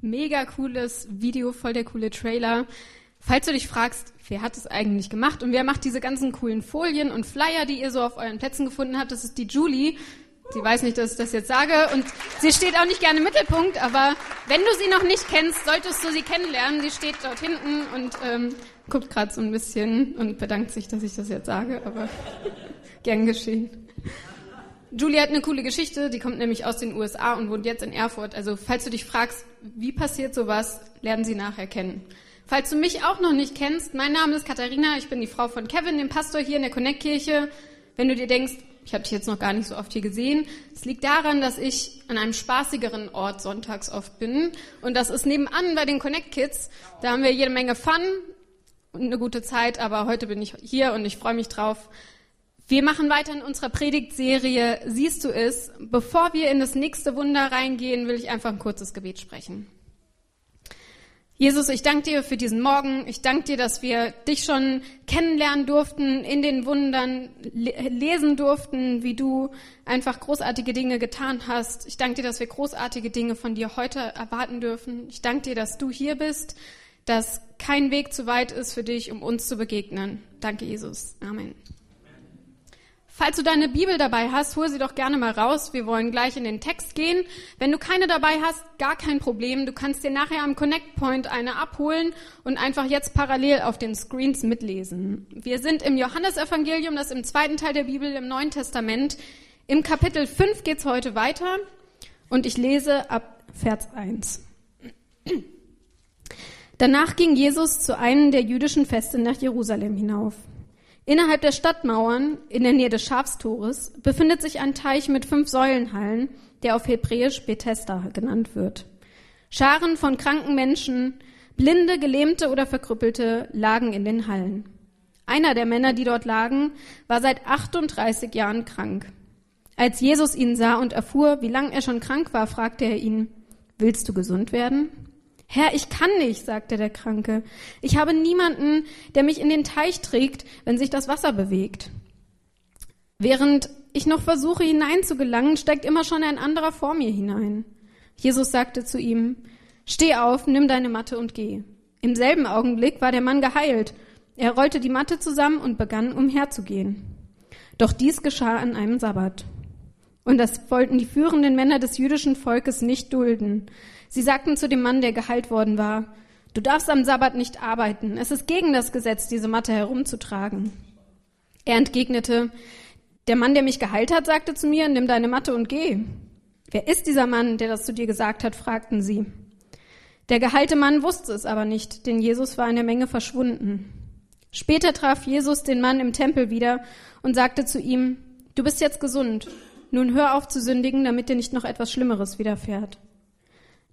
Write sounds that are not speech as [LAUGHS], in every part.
Mega cooles Video, voll der coole Trailer. Falls du dich fragst, wer hat es eigentlich gemacht und wer macht diese ganzen coolen Folien und Flyer, die ihr so auf euren Plätzen gefunden habt, das ist die Julie. Sie weiß nicht, dass ich das jetzt sage und sie steht auch nicht gerne im Mittelpunkt, aber wenn du sie noch nicht kennst, solltest du sie kennenlernen. Sie steht dort hinten und ähm, guckt gerade so ein bisschen und bedankt sich, dass ich das jetzt sage, aber [LAUGHS] gern geschehen. Julie hat eine coole Geschichte, die kommt nämlich aus den USA und wohnt jetzt in Erfurt. Also falls du dich fragst, wie passiert sowas, lernen sie nachher kennen. Falls du mich auch noch nicht kennst, mein Name ist Katharina, ich bin die Frau von Kevin, dem Pastor hier in der Connect-Kirche. Wenn du dir denkst, ich habe dich jetzt noch gar nicht so oft hier gesehen. Es liegt daran, dass ich an einem spaßigeren Ort sonntags oft bin. Und das ist nebenan bei den Connect Kids. Da haben wir jede Menge Fun und eine gute Zeit. Aber heute bin ich hier und ich freue mich drauf. Wir machen weiter in unserer Predigtserie Siehst du es? Bevor wir in das nächste Wunder reingehen, will ich einfach ein kurzes Gebet sprechen. Jesus, ich danke dir für diesen Morgen. Ich danke dir, dass wir dich schon kennenlernen durften, in den Wundern lesen durften, wie du einfach großartige Dinge getan hast. Ich danke dir, dass wir großartige Dinge von dir heute erwarten dürfen. Ich danke dir, dass du hier bist, dass kein Weg zu weit ist für dich, um uns zu begegnen. Danke, Jesus. Amen. Falls du deine Bibel dabei hast, hol sie doch gerne mal raus. Wir wollen gleich in den Text gehen. Wenn du keine dabei hast, gar kein Problem. Du kannst dir nachher am Connect Point eine abholen und einfach jetzt parallel auf den Screens mitlesen. Wir sind im Johannesevangelium, das im zweiten Teil der Bibel im Neuen Testament. Im Kapitel 5 geht's heute weiter und ich lese ab Vers 1. Danach ging Jesus zu einem der jüdischen Feste nach Jerusalem hinauf. Innerhalb der Stadtmauern, in der Nähe des Schafstores, befindet sich ein Teich mit fünf Säulenhallen, der auf Hebräisch Bethesda genannt wird. Scharen von kranken Menschen, Blinde, Gelähmte oder Verkrüppelte lagen in den Hallen. Einer der Männer, die dort lagen, war seit 38 Jahren krank. Als Jesus ihn sah und erfuhr, wie lange er schon krank war, fragte er ihn, Willst du gesund werden? Herr, ich kann nicht, sagte der Kranke. Ich habe niemanden, der mich in den Teich trägt, wenn sich das Wasser bewegt. Während ich noch versuche hineinzugelangen, steigt immer schon ein anderer vor mir hinein. Jesus sagte zu ihm, Steh auf, nimm deine Matte und geh. Im selben Augenblick war der Mann geheilt. Er rollte die Matte zusammen und begann umherzugehen. Doch dies geschah an einem Sabbat. Und das wollten die führenden Männer des jüdischen Volkes nicht dulden. Sie sagten zu dem Mann, der geheilt worden war, du darfst am Sabbat nicht arbeiten. Es ist gegen das Gesetz, diese Matte herumzutragen. Er entgegnete, der Mann, der mich geheilt hat, sagte zu mir, nimm deine Matte und geh. Wer ist dieser Mann, der das zu dir gesagt hat, fragten sie. Der geheilte Mann wusste es aber nicht, denn Jesus war in der Menge verschwunden. Später traf Jesus den Mann im Tempel wieder und sagte zu ihm, du bist jetzt gesund. Nun hör auf zu sündigen, damit dir nicht noch etwas Schlimmeres widerfährt.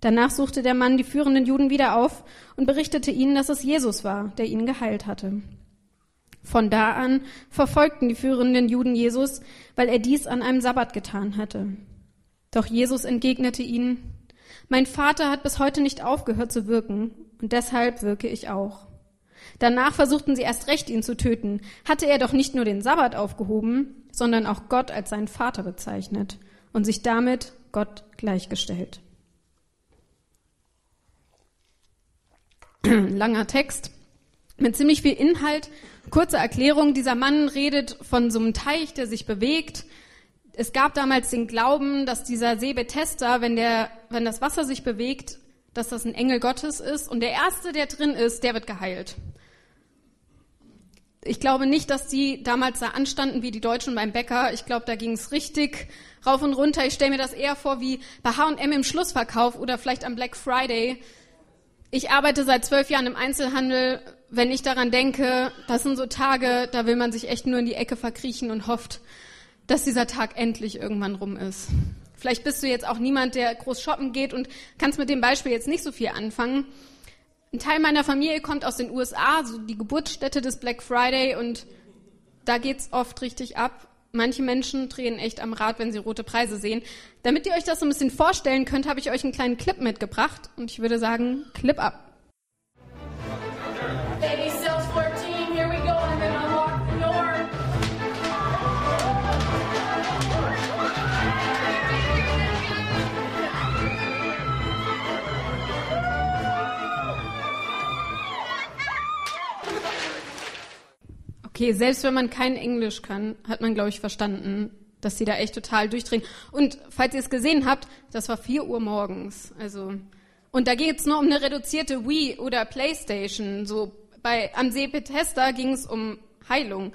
Danach suchte der Mann die führenden Juden wieder auf und berichtete ihnen, dass es Jesus war, der ihn geheilt hatte. Von da an verfolgten die führenden Juden Jesus, weil er dies an einem Sabbat getan hatte. Doch Jesus entgegnete ihnen, mein Vater hat bis heute nicht aufgehört zu wirken, und deshalb wirke ich auch. Danach versuchten sie erst recht, ihn zu töten. Hatte er doch nicht nur den Sabbat aufgehoben, sondern auch Gott als seinen Vater bezeichnet und sich damit Gott gleichgestellt. [CLEARS THROAT] langer Text mit ziemlich viel Inhalt. Kurze Erklärung, dieser Mann redet von so einem Teich, der sich bewegt. Es gab damals den Glauben, dass dieser See Bethesda, wenn, der, wenn das Wasser sich bewegt, dass das ein Engel Gottes ist und der Erste, der drin ist, der wird geheilt. Ich glaube nicht, dass die damals da anstanden wie die Deutschen beim Bäcker. Ich glaube, da ging es richtig rauf und runter. Ich stelle mir das eher vor wie bei H&M im Schlussverkauf oder vielleicht am Black Friday ich arbeite seit zwölf Jahren im Einzelhandel. Wenn ich daran denke, das sind so Tage, da will man sich echt nur in die Ecke verkriechen und hofft, dass dieser Tag endlich irgendwann rum ist. Vielleicht bist du jetzt auch niemand, der groß shoppen geht und kannst mit dem Beispiel jetzt nicht so viel anfangen. Ein Teil meiner Familie kommt aus den USA, so die Geburtsstätte des Black Friday und da geht's oft richtig ab manche Menschen drehen echt am Rad, wenn sie rote Preise sehen. Damit ihr euch das so ein bisschen vorstellen könnt, habe ich euch einen kleinen Clip mitgebracht und ich würde sagen, Clip ab. Okay, selbst wenn man kein Englisch kann, hat man, glaube ich, verstanden, dass sie da echt total durchdrehen. Und falls ihr es gesehen habt, das war 4 Uhr morgens. Also, und da geht es nur um eine reduzierte Wii oder Playstation. So bei am See Bethesda ging es um Heilung.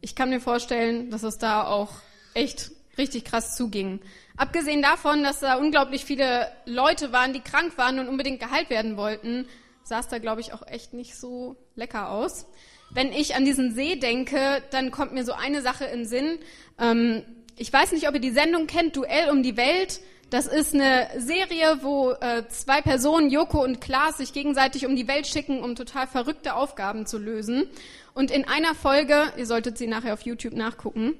Ich kann mir vorstellen, dass es da auch echt richtig krass zuging. Abgesehen davon, dass da unglaublich viele Leute waren, die krank waren und unbedingt geheilt werden wollten, sah es da, glaube ich, auch echt nicht so lecker aus. Wenn ich an diesen See denke, dann kommt mir so eine Sache in Sinn. Ähm, ich weiß nicht, ob ihr die Sendung kennt, Duell um die Welt. Das ist eine Serie, wo äh, zwei Personen, Joko und Klaas, sich gegenseitig um die Welt schicken, um total verrückte Aufgaben zu lösen. Und in einer Folge, ihr solltet sie nachher auf YouTube nachgucken,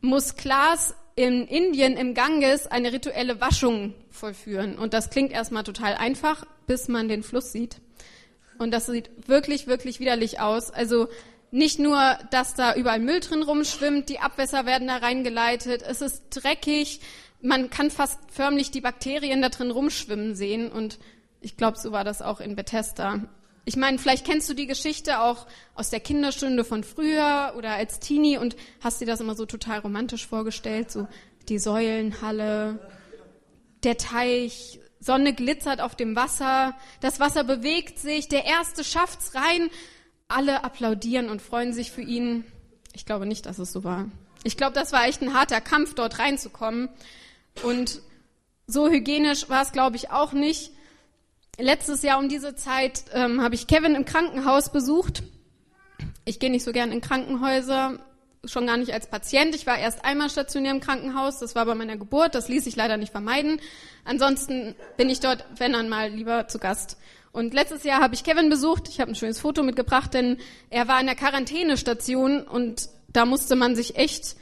muss Klaas in Indien im Ganges eine rituelle Waschung vollführen. Und das klingt erstmal total einfach, bis man den Fluss sieht. Und das sieht wirklich, wirklich widerlich aus. Also nicht nur, dass da überall Müll drin rumschwimmt, die Abwässer werden da reingeleitet, es ist dreckig, man kann fast förmlich die Bakterien da drin rumschwimmen sehen und ich glaube, so war das auch in Bethesda. Ich meine, vielleicht kennst du die Geschichte auch aus der Kinderstunde von früher oder als Teenie und hast dir das immer so total romantisch vorgestellt, so die Säulenhalle, der Teich, Sonne glitzert auf dem Wasser, das Wasser bewegt sich, der Erste schafft's rein, alle applaudieren und freuen sich für ihn. Ich glaube nicht, dass es so war. Ich glaube, das war echt ein harter Kampf, dort reinzukommen. Und so hygienisch war es, glaube ich, auch nicht. Letztes Jahr um diese Zeit ähm, habe ich Kevin im Krankenhaus besucht. Ich gehe nicht so gern in Krankenhäuser, schon gar nicht als Patient. Ich war erst einmal stationär im Krankenhaus, das war bei meiner Geburt, das ließ sich leider nicht vermeiden. Ansonsten bin ich dort, wenn dann mal, lieber zu Gast. Und letztes Jahr habe ich Kevin besucht. Ich habe ein schönes Foto mitgebracht, denn er war in der Quarantänestation und da musste man sich echt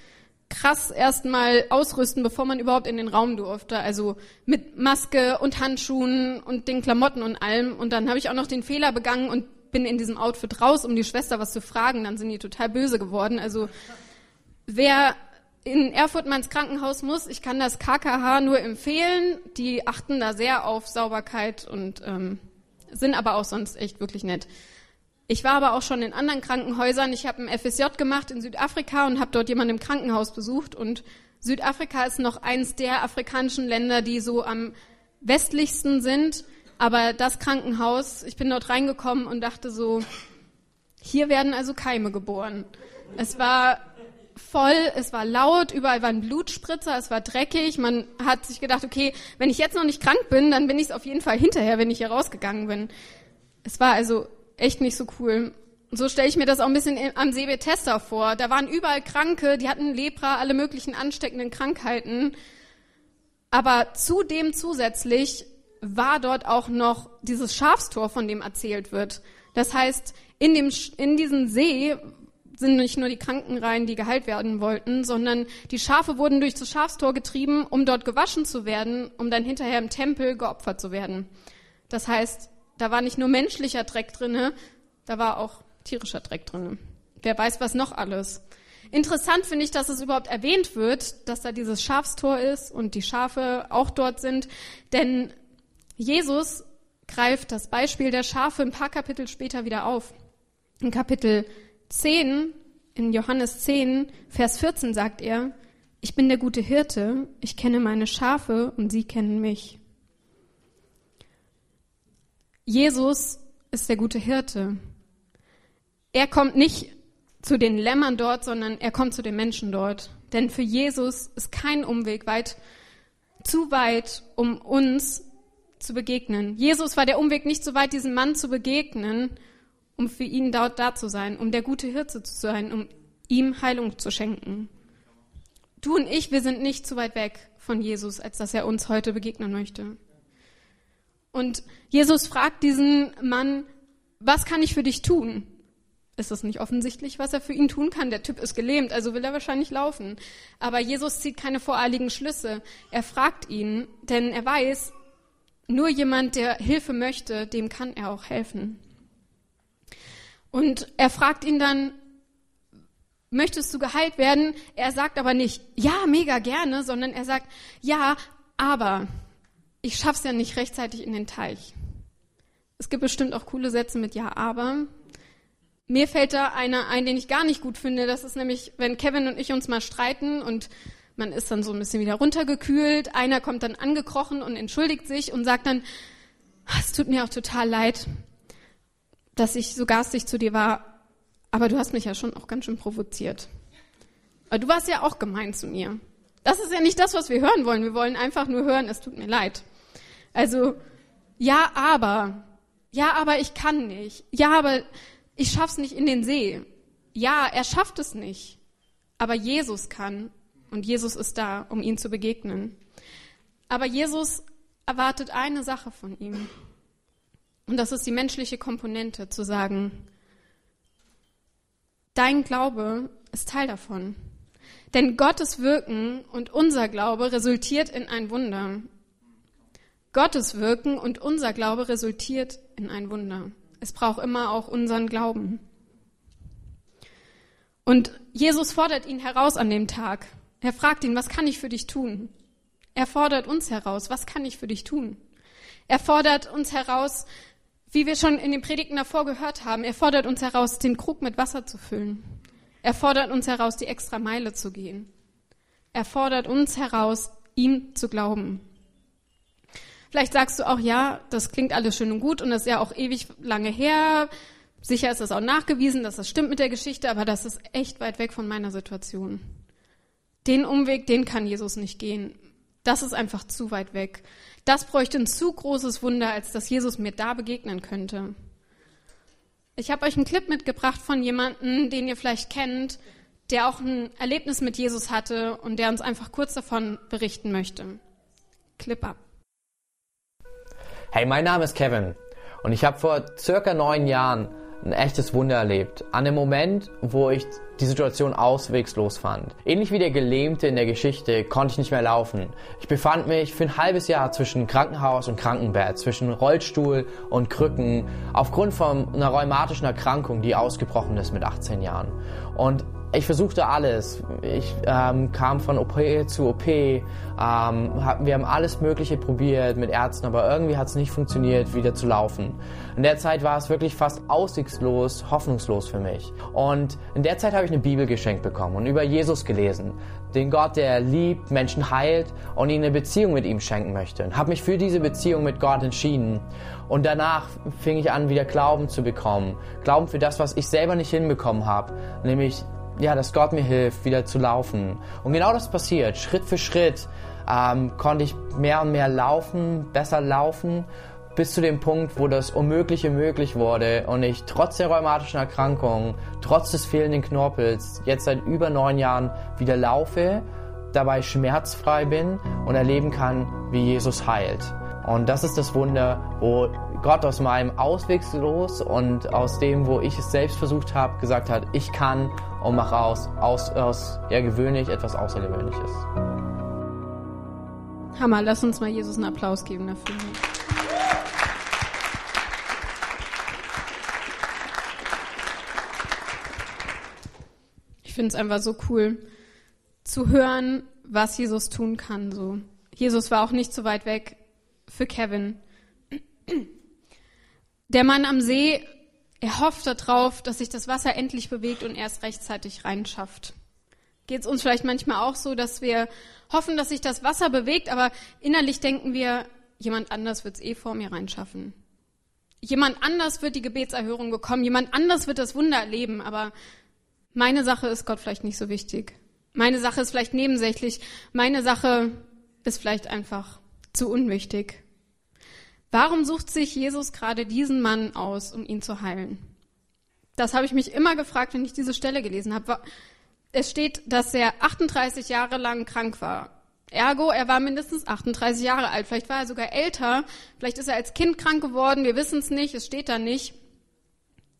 krass erstmal ausrüsten, bevor man überhaupt in den Raum durfte. Also mit Maske und Handschuhen und den Klamotten und allem. Und dann habe ich auch noch den Fehler begangen und bin in diesem Outfit raus, um die Schwester was zu fragen. Dann sind die total böse geworden. Also wer in Erfurt mal ins Krankenhaus muss, ich kann das KKH nur empfehlen. Die achten da sehr auf Sauberkeit und ähm, sind aber auch sonst echt wirklich nett. Ich war aber auch schon in anderen Krankenhäusern. Ich habe ein FSJ gemacht in Südafrika und habe dort jemanden im Krankenhaus besucht. Und Südafrika ist noch eins der afrikanischen Länder, die so am westlichsten sind. Aber das Krankenhaus, ich bin dort reingekommen und dachte so, hier werden also Keime geboren. Es war voll, es war laut, überall waren Blutspritzer, es war dreckig. Man hat sich gedacht, okay, wenn ich jetzt noch nicht krank bin, dann bin ich es auf jeden Fall hinterher, wenn ich hier rausgegangen bin. Es war also echt nicht so cool. So stelle ich mir das auch ein bisschen am See Bethesda vor. Da waren überall Kranke, die hatten Lepra, alle möglichen ansteckenden Krankheiten. Aber zudem zusätzlich war dort auch noch dieses Schafstor, von dem erzählt wird. Das heißt, in, dem, in diesem See sind nicht nur die Kranken rein, die geheilt werden wollten, sondern die Schafe wurden durch das Schafstor getrieben, um dort gewaschen zu werden, um dann hinterher im Tempel geopfert zu werden. Das heißt, da war nicht nur menschlicher Dreck drinne, da war auch tierischer Dreck drinne. Wer weiß, was noch alles. Interessant finde ich, dass es überhaupt erwähnt wird, dass da dieses Schafstor ist und die Schafe auch dort sind, denn Jesus greift das Beispiel der Schafe ein paar Kapitel später wieder auf. In Kapitel 10, in Johannes 10, Vers 14 sagt er, ich bin der gute Hirte, ich kenne meine Schafe und sie kennen mich. Jesus ist der gute Hirte. Er kommt nicht zu den Lämmern dort, sondern er kommt zu den Menschen dort. Denn für Jesus ist kein Umweg weit, zu weit, um uns zu begegnen. Jesus war der Umweg nicht so weit, diesem Mann zu begegnen, um für ihn dort da zu sein, um der gute Hirte zu sein, um ihm Heilung zu schenken. Du und ich, wir sind nicht zu weit weg von Jesus, als dass er uns heute begegnen möchte. Und Jesus fragt diesen Mann, was kann ich für dich tun? Ist es nicht offensichtlich, was er für ihn tun kann? Der Typ ist gelähmt, also will er wahrscheinlich laufen. Aber Jesus zieht keine voreiligen Schlüsse. Er fragt ihn, denn er weiß, nur jemand, der Hilfe möchte, dem kann er auch helfen. Und er fragt ihn dann, möchtest du geheilt werden? Er sagt aber nicht, ja, mega gerne, sondern er sagt, ja, aber ich schaff's ja nicht rechtzeitig in den Teich. Es gibt bestimmt auch coole Sätze mit Ja, aber. Mir fällt da einer ein, den ich gar nicht gut finde. Das ist nämlich, wenn Kevin und ich uns mal streiten und man ist dann so ein bisschen wieder runtergekühlt. Einer kommt dann angekrochen und entschuldigt sich und sagt dann, ah, es tut mir auch total leid, dass ich so garstig zu dir war, aber du hast mich ja schon auch ganz schön provoziert. Aber du warst ja auch gemein zu mir. Das ist ja nicht das, was wir hören wollen. Wir wollen einfach nur hören, es tut mir leid. Also, ja, aber. Ja, aber ich kann nicht. Ja, aber ich schaff's nicht in den See. Ja, er schafft es nicht. Aber Jesus kann und Jesus ist da, um ihm zu begegnen. Aber Jesus erwartet eine Sache von ihm. Und das ist die menschliche Komponente, zu sagen, dein Glaube ist Teil davon. Denn Gottes Wirken und unser Glaube resultiert in ein Wunder. Gottes Wirken und unser Glaube resultiert in ein Wunder. Es braucht immer auch unseren Glauben. Und Jesus fordert ihn heraus an dem Tag. Er fragt ihn, was kann ich für dich tun? Er fordert uns heraus, was kann ich für dich tun? Er fordert uns heraus, wie wir schon in den Predigten davor gehört haben, er fordert uns heraus, den Krug mit Wasser zu füllen. Er fordert uns heraus, die extra Meile zu gehen. Er fordert uns heraus, ihm zu glauben. Vielleicht sagst du auch, ja, das klingt alles schön und gut und das ist ja auch ewig lange her. Sicher ist das auch nachgewiesen, dass das stimmt mit der Geschichte, aber das ist echt weit weg von meiner Situation. Den Umweg, den kann Jesus nicht gehen. Das ist einfach zu weit weg. Das bräuchte ein zu großes Wunder, als dass Jesus mir da begegnen könnte. Ich habe euch einen Clip mitgebracht von jemandem, den ihr vielleicht kennt, der auch ein Erlebnis mit Jesus hatte und der uns einfach kurz davon berichten möchte. Clip ab. Hey, mein Name ist Kevin und ich habe vor circa neun Jahren ein echtes Wunder erlebt. An dem Moment, wo ich die Situation auswegslos fand. Ähnlich wie der Gelähmte in der Geschichte konnte ich nicht mehr laufen. Ich befand mich für ein halbes Jahr zwischen Krankenhaus und Krankenbett, zwischen Rollstuhl und Krücken, aufgrund von einer rheumatischen Erkrankung, die ausgebrochen ist mit 18 Jahren. Und ich versuchte alles. Ich ähm, kam von OP zu OP. Ähm, hab, wir haben alles Mögliche probiert mit Ärzten, aber irgendwie hat es nicht funktioniert, wieder zu laufen. In der Zeit war es wirklich fast aussichtslos, hoffnungslos für mich. Und in der Zeit habe ich eine Bibel geschenkt bekommen und über Jesus gelesen. Den Gott, der liebt, Menschen heilt und ihnen eine Beziehung mit ihm schenken möchte. Und habe mich für diese Beziehung mit Gott entschieden. Und danach fing ich an, wieder Glauben zu bekommen. Glauben für das, was ich selber nicht hinbekommen habe. Nämlich ja, dass Gott mir hilft, wieder zu laufen. Und genau das passiert. Schritt für Schritt ähm, konnte ich mehr und mehr laufen, besser laufen, bis zu dem Punkt, wo das Unmögliche möglich wurde und ich trotz der rheumatischen Erkrankung, trotz des fehlenden Knorpels, jetzt seit über neun Jahren wieder laufe, dabei schmerzfrei bin und erleben kann, wie Jesus heilt. Und das ist das Wunder, wo Gott aus meinem Auswegslos und aus dem, wo ich es selbst versucht habe, gesagt hat, ich kann und mache aus, aus, aus ja, gewöhnlich etwas Außergewöhnliches. Hammer, lass uns mal Jesus einen Applaus geben dafür. Ich finde es einfach so cool zu hören, was Jesus tun kann. So. Jesus war auch nicht so weit weg für Kevin. Der Mann am See, er hofft darauf, dass sich das Wasser endlich bewegt und er es rechtzeitig reinschafft. Geht es uns vielleicht manchmal auch so, dass wir hoffen, dass sich das Wasser bewegt, aber innerlich denken wir, jemand anders wird es eh vor mir reinschaffen. Jemand anders wird die Gebetserhörung bekommen, jemand anders wird das Wunder erleben, aber meine Sache ist Gott vielleicht nicht so wichtig. Meine Sache ist vielleicht nebensächlich, meine Sache ist vielleicht einfach zu unwichtig. Warum sucht sich Jesus gerade diesen Mann aus, um ihn zu heilen? Das habe ich mich immer gefragt, wenn ich diese Stelle gelesen habe. Es steht, dass er 38 Jahre lang krank war. Ergo, er war mindestens 38 Jahre alt. Vielleicht war er sogar älter. Vielleicht ist er als Kind krank geworden. Wir wissen es nicht. Es steht da nicht.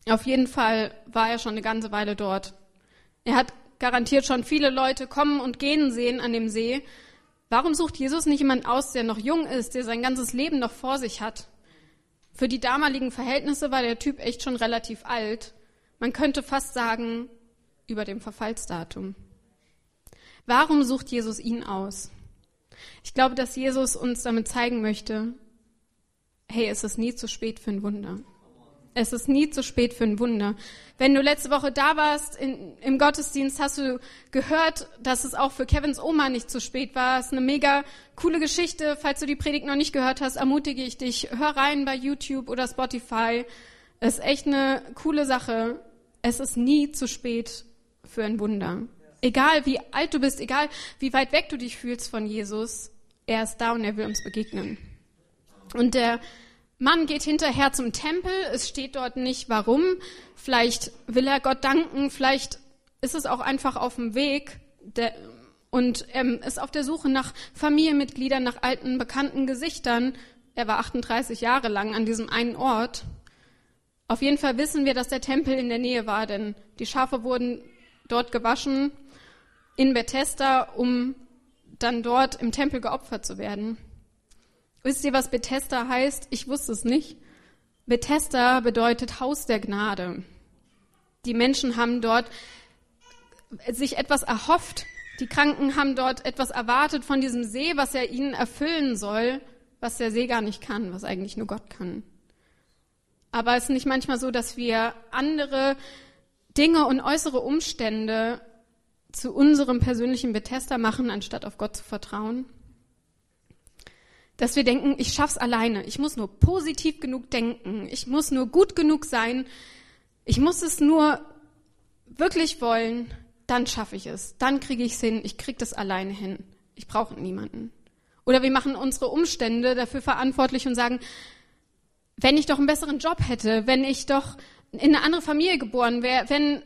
Auf jeden Fall war er schon eine ganze Weile dort. Er hat garantiert schon viele Leute kommen und gehen sehen an dem See. Warum sucht Jesus nicht jemand aus, der noch jung ist, der sein ganzes Leben noch vor sich hat? Für die damaligen Verhältnisse war der Typ echt schon relativ alt. Man könnte fast sagen, über dem Verfallsdatum. Warum sucht Jesus ihn aus? Ich glaube, dass Jesus uns damit zeigen möchte, hey, es ist nie zu spät für ein Wunder. Es ist nie zu spät für ein Wunder. Wenn du letzte Woche da warst in, im Gottesdienst, hast du gehört, dass es auch für Kevins Oma nicht zu spät war. Es ist eine mega coole Geschichte. Falls du die Predigt noch nicht gehört hast, ermutige ich dich, hör rein bei YouTube oder Spotify. Es ist echt eine coole Sache. Es ist nie zu spät für ein Wunder. Egal wie alt du bist, egal wie weit weg du dich fühlst von Jesus, er ist da und er will uns begegnen. Und der Mann geht hinterher zum Tempel. Es steht dort nicht warum. Vielleicht will er Gott danken. Vielleicht ist es auch einfach auf dem Weg. Und er ist auf der Suche nach Familienmitgliedern, nach alten, bekannten Gesichtern. Er war 38 Jahre lang an diesem einen Ort. Auf jeden Fall wissen wir, dass der Tempel in der Nähe war, denn die Schafe wurden dort gewaschen in Bethesda, um dann dort im Tempel geopfert zu werden. Wisst ihr, was Bethesda heißt? Ich wusste es nicht. Bethesda bedeutet Haus der Gnade. Die Menschen haben dort sich etwas erhofft. Die Kranken haben dort etwas erwartet von diesem See, was er ihnen erfüllen soll, was der See gar nicht kann, was eigentlich nur Gott kann. Aber es ist nicht manchmal so, dass wir andere Dinge und äußere Umstände zu unserem persönlichen Bethesda machen, anstatt auf Gott zu vertrauen? Dass wir denken, ich schaff's alleine. Ich muss nur positiv genug denken. Ich muss nur gut genug sein. Ich muss es nur wirklich wollen. Dann schaffe ich es. Dann kriege ich es hin. Ich kriege das alleine hin. Ich brauche niemanden. Oder wir machen unsere Umstände dafür verantwortlich und sagen, wenn ich doch einen besseren Job hätte, wenn ich doch in eine andere Familie geboren wäre, wenn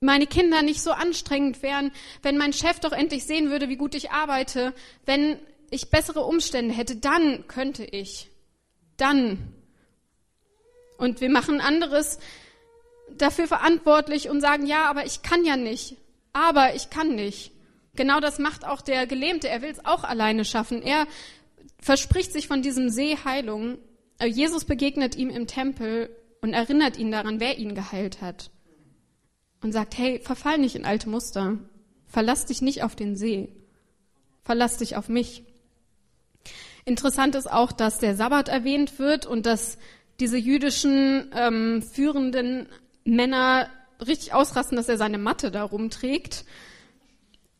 meine Kinder nicht so anstrengend wären, wenn mein Chef doch endlich sehen würde, wie gut ich arbeite, wenn ich bessere Umstände hätte, dann könnte ich. Dann. Und wir machen anderes dafür verantwortlich und sagen, ja, aber ich kann ja nicht. Aber ich kann nicht. Genau das macht auch der Gelähmte. Er will es auch alleine schaffen. Er verspricht sich von diesem See Heilung. Jesus begegnet ihm im Tempel und erinnert ihn daran, wer ihn geheilt hat. Und sagt, hey, verfall nicht in alte Muster. Verlass dich nicht auf den See. Verlass dich auf mich. Interessant ist auch, dass der Sabbat erwähnt wird und dass diese jüdischen ähm, führenden Männer richtig ausrasten, dass er seine Matte da rumträgt.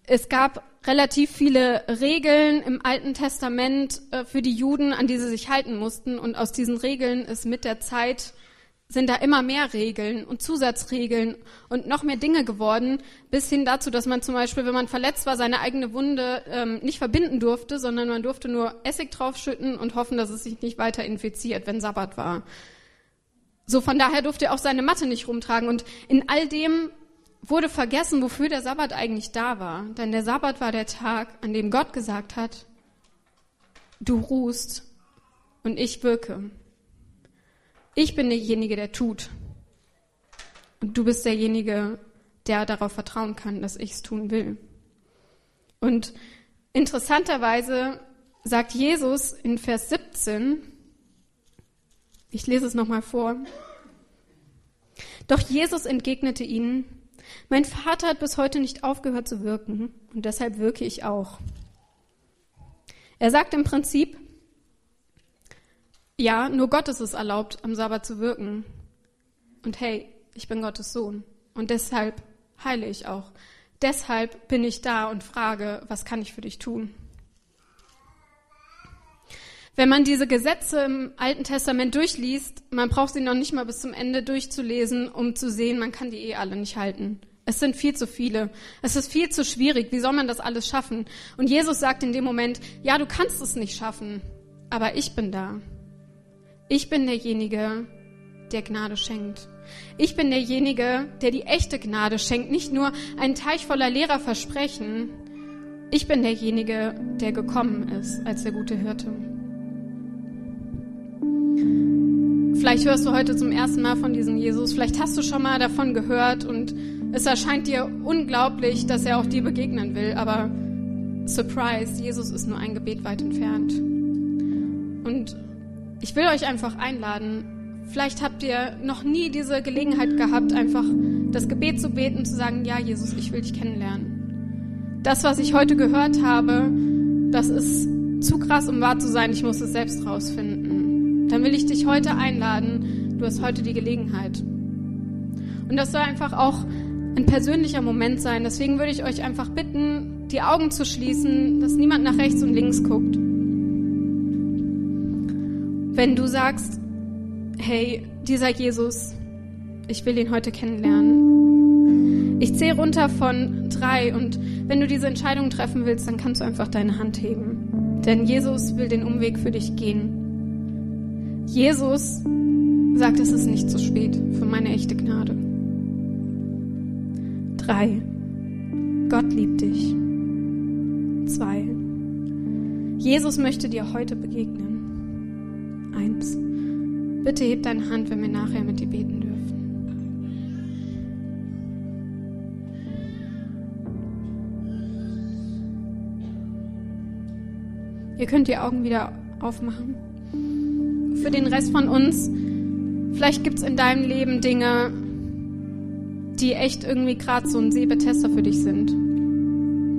Es gab relativ viele Regeln im Alten Testament äh, für die Juden, an die sie sich halten mussten. Und aus diesen Regeln ist mit der Zeit sind da immer mehr Regeln und Zusatzregeln und noch mehr Dinge geworden, bis hin dazu, dass man zum Beispiel, wenn man verletzt war, seine eigene Wunde ähm, nicht verbinden durfte, sondern man durfte nur Essig draufschütten und hoffen, dass es sich nicht weiter infiziert, wenn Sabbat war. So von daher durfte er auch seine Matte nicht rumtragen und in all dem wurde vergessen, wofür der Sabbat eigentlich da war. Denn der Sabbat war der Tag, an dem Gott gesagt hat, du ruhst und ich wirke. Ich bin derjenige, der tut. Und du bist derjenige, der darauf vertrauen kann, dass ich es tun will. Und interessanterweise sagt Jesus in Vers 17, ich lese es nochmal vor, doch Jesus entgegnete ihnen, mein Vater hat bis heute nicht aufgehört zu wirken und deshalb wirke ich auch. Er sagt im Prinzip, ja, nur Gott ist es erlaubt, am Sabbat zu wirken. Und hey, ich bin Gottes Sohn. Und deshalb heile ich auch. Deshalb bin ich da und frage, was kann ich für dich tun? Wenn man diese Gesetze im Alten Testament durchliest, man braucht sie noch nicht mal bis zum Ende durchzulesen, um zu sehen, man kann die eh alle nicht halten. Es sind viel zu viele. Es ist viel zu schwierig. Wie soll man das alles schaffen? Und Jesus sagt in dem Moment, ja, du kannst es nicht schaffen, aber ich bin da. Ich bin derjenige, der Gnade schenkt. Ich bin derjenige, der die echte Gnade schenkt, nicht nur einen Teich voller leerer Versprechen. Ich bin derjenige, der gekommen ist als der gute Hirte. Vielleicht hörst du heute zum ersten Mal von diesem Jesus, vielleicht hast du schon mal davon gehört und es erscheint dir unglaublich, dass er auch dir begegnen will, aber Surprise, Jesus ist nur ein Gebet weit entfernt. Ich will euch einfach einladen. Vielleicht habt ihr noch nie diese Gelegenheit gehabt, einfach das Gebet zu beten, zu sagen, ja, Jesus, ich will dich kennenlernen. Das, was ich heute gehört habe, das ist zu krass, um wahr zu sein. Ich muss es selbst rausfinden. Dann will ich dich heute einladen. Du hast heute die Gelegenheit. Und das soll einfach auch ein persönlicher Moment sein. Deswegen würde ich euch einfach bitten, die Augen zu schließen, dass niemand nach rechts und links guckt. Wenn du sagst, hey, dieser Jesus, ich will ihn heute kennenlernen. Ich zähle runter von drei und wenn du diese Entscheidung treffen willst, dann kannst du einfach deine Hand heben. Denn Jesus will den Umweg für dich gehen. Jesus sagt, es ist nicht zu spät für meine echte Gnade. Drei. Gott liebt dich. Zwei. Jesus möchte dir heute begegnen. Eins. Bitte heb deine Hand, wenn wir nachher mit dir beten dürfen. Ihr könnt die Augen wieder aufmachen. Für den Rest von uns, vielleicht gibt es in deinem Leben Dinge, die echt irgendwie gerade so ein Seebetester für dich sind.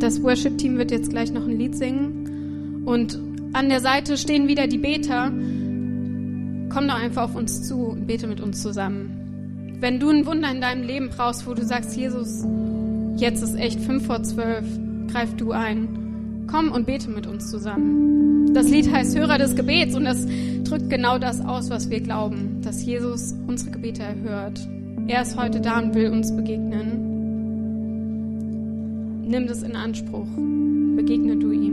Das Worship-Team wird jetzt gleich noch ein Lied singen und an der Seite stehen wieder die Beter. Komm doch einfach auf uns zu und bete mit uns zusammen. Wenn du ein Wunder in deinem Leben brauchst, wo du sagst, Jesus, jetzt ist echt fünf vor zwölf, greif du ein. Komm und bete mit uns zusammen. Das Lied heißt Hörer des Gebets und das drückt genau das aus, was wir glauben, dass Jesus unsere Gebete erhört. Er ist heute da und will uns begegnen. Nimm das in Anspruch. Begegne du ihm.